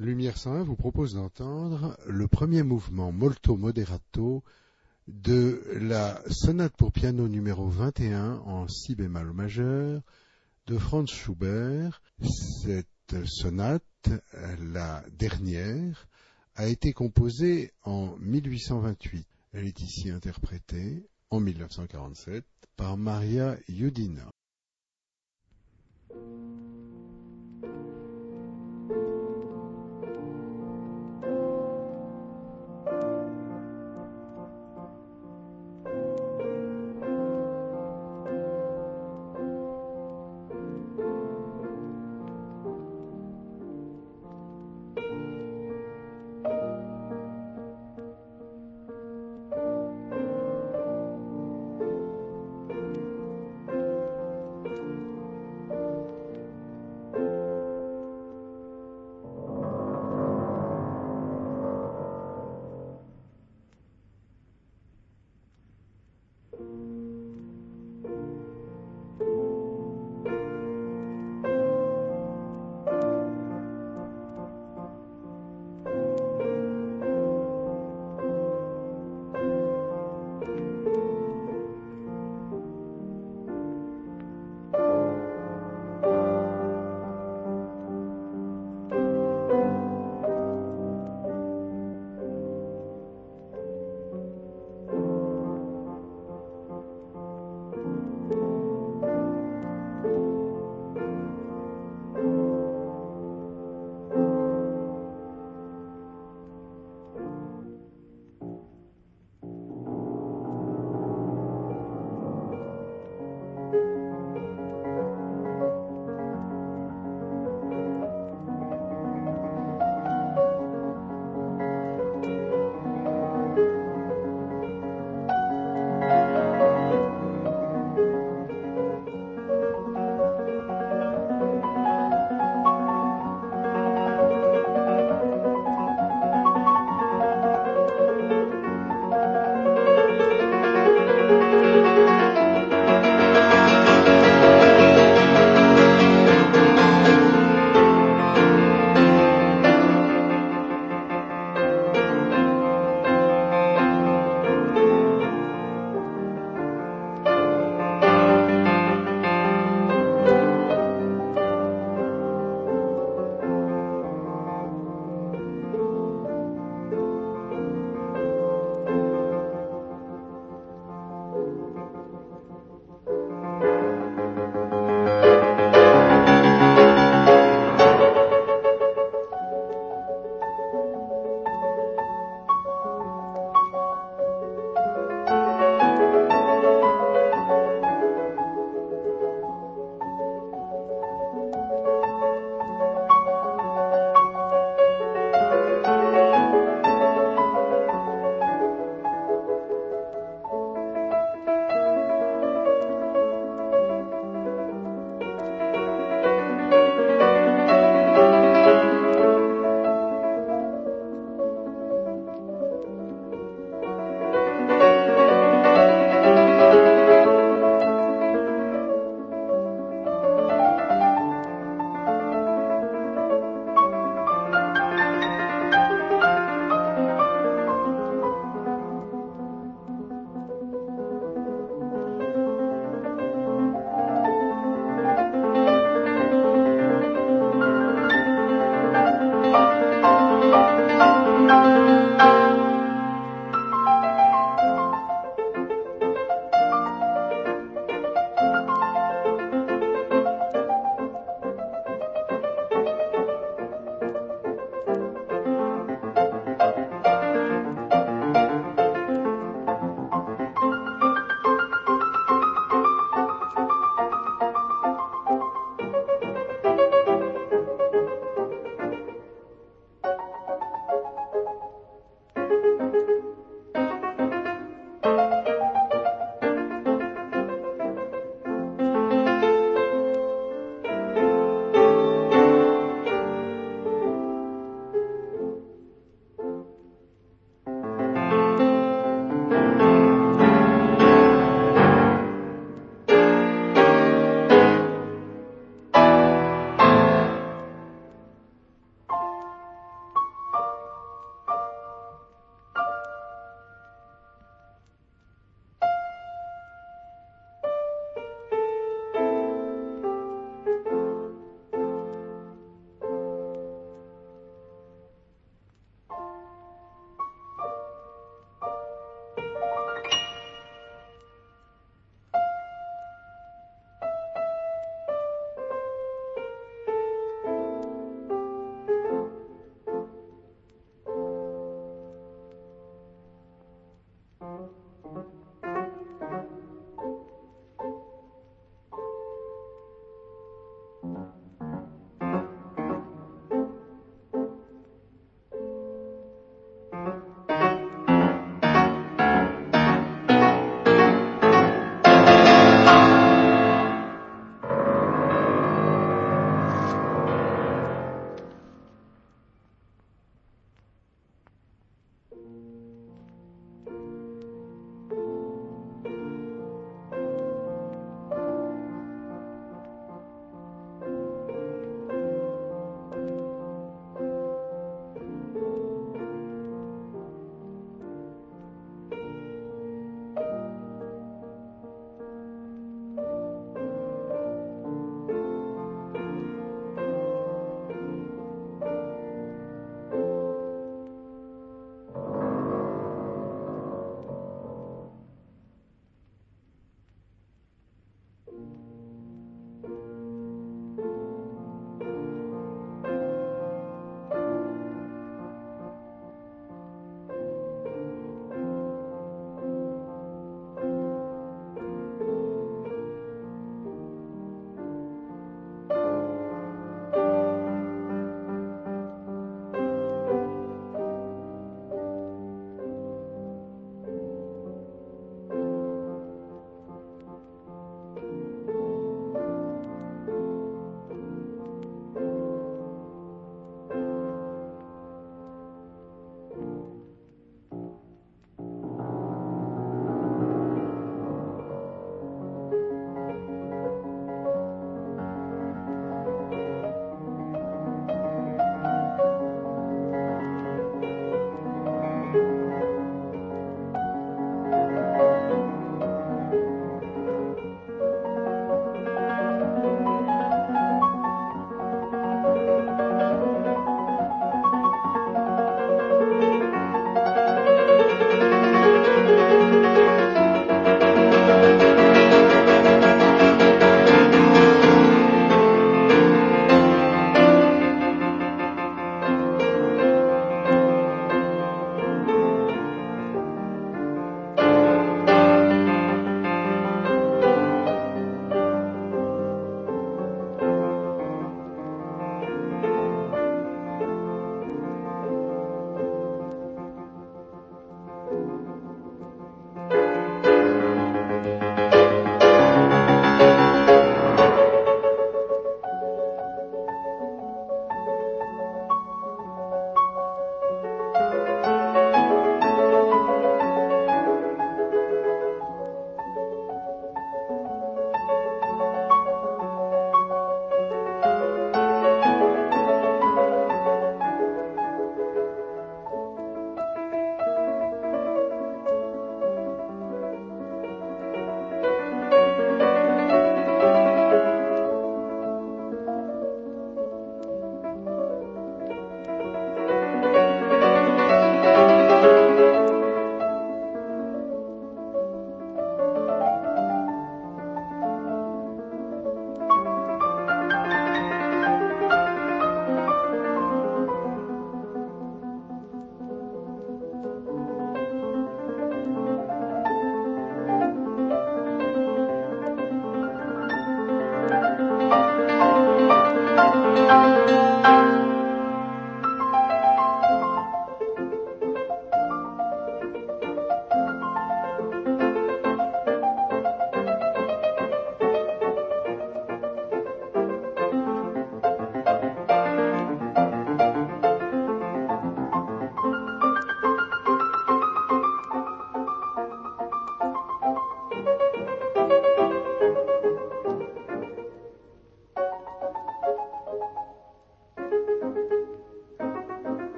Lumière 101 vous propose d'entendre le premier mouvement molto moderato de la sonate pour piano numéro 21 en si bémol majeur de Franz Schubert. Cette sonate, la dernière, a été composée en 1828. Elle est ici interprétée en 1947 par Maria Yudina.